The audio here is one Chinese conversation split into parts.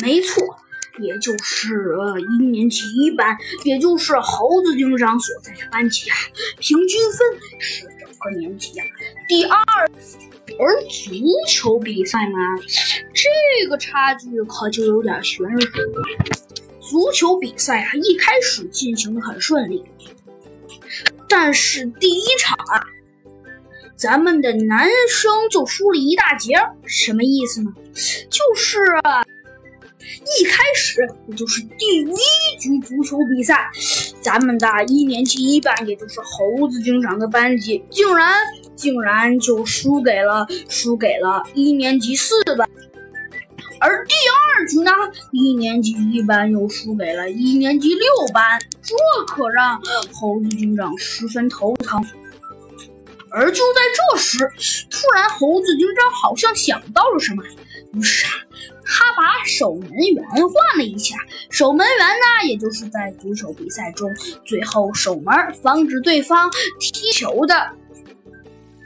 没错，也就是一年级一班，也就是猴子警长所在的班级啊，平均分是整个年级啊第二。而足球比赛嘛，这个差距可就有点悬殊了。足球比赛啊，一开始进行的很顺利，但是第一场啊，咱们的男生就输了一大截，什么意思呢？就是一开始，也就是第一局足球比赛，咱们的一年级一班，也就是猴子警长的班级，竟然竟然就输给了输给了一年级四班。而第二局呢，一年级一班又输给了一年级六班，这可让猴子警长十分头疼。而就在这时，突然猴子警长好像想到了什么，于是啊，他把守门员换了一下。守门员呢，也就是在足球比赛中最后守门，防止对方踢球的。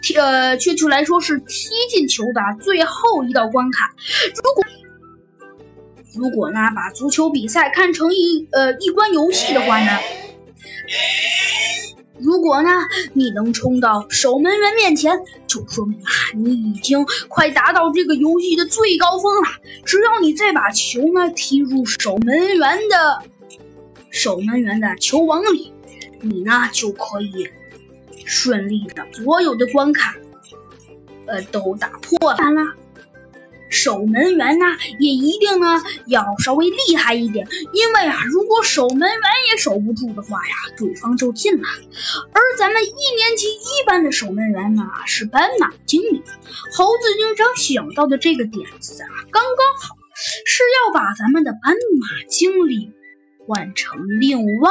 踢呃，确切来说是踢进球的最后一道关卡。如果如果呢，把足球比赛看成一呃一关游戏的话呢，如果呢你能冲到守门员面前，就说明啊你已经快达到这个游戏的最高峰了。只要你再把球呢踢入守门员的守门员的球网里，你呢就可以顺利的所有的关卡，呃都打破了。守门员呢，也一定呢要稍微厉害一点，因为啊，如果守门员也守不住的话呀，对方就进了。而咱们一年级一班的守门员呢是斑马经理，猴子警长想到的这个点子啊，刚刚好，是要把咱们的斑马经理换成另外。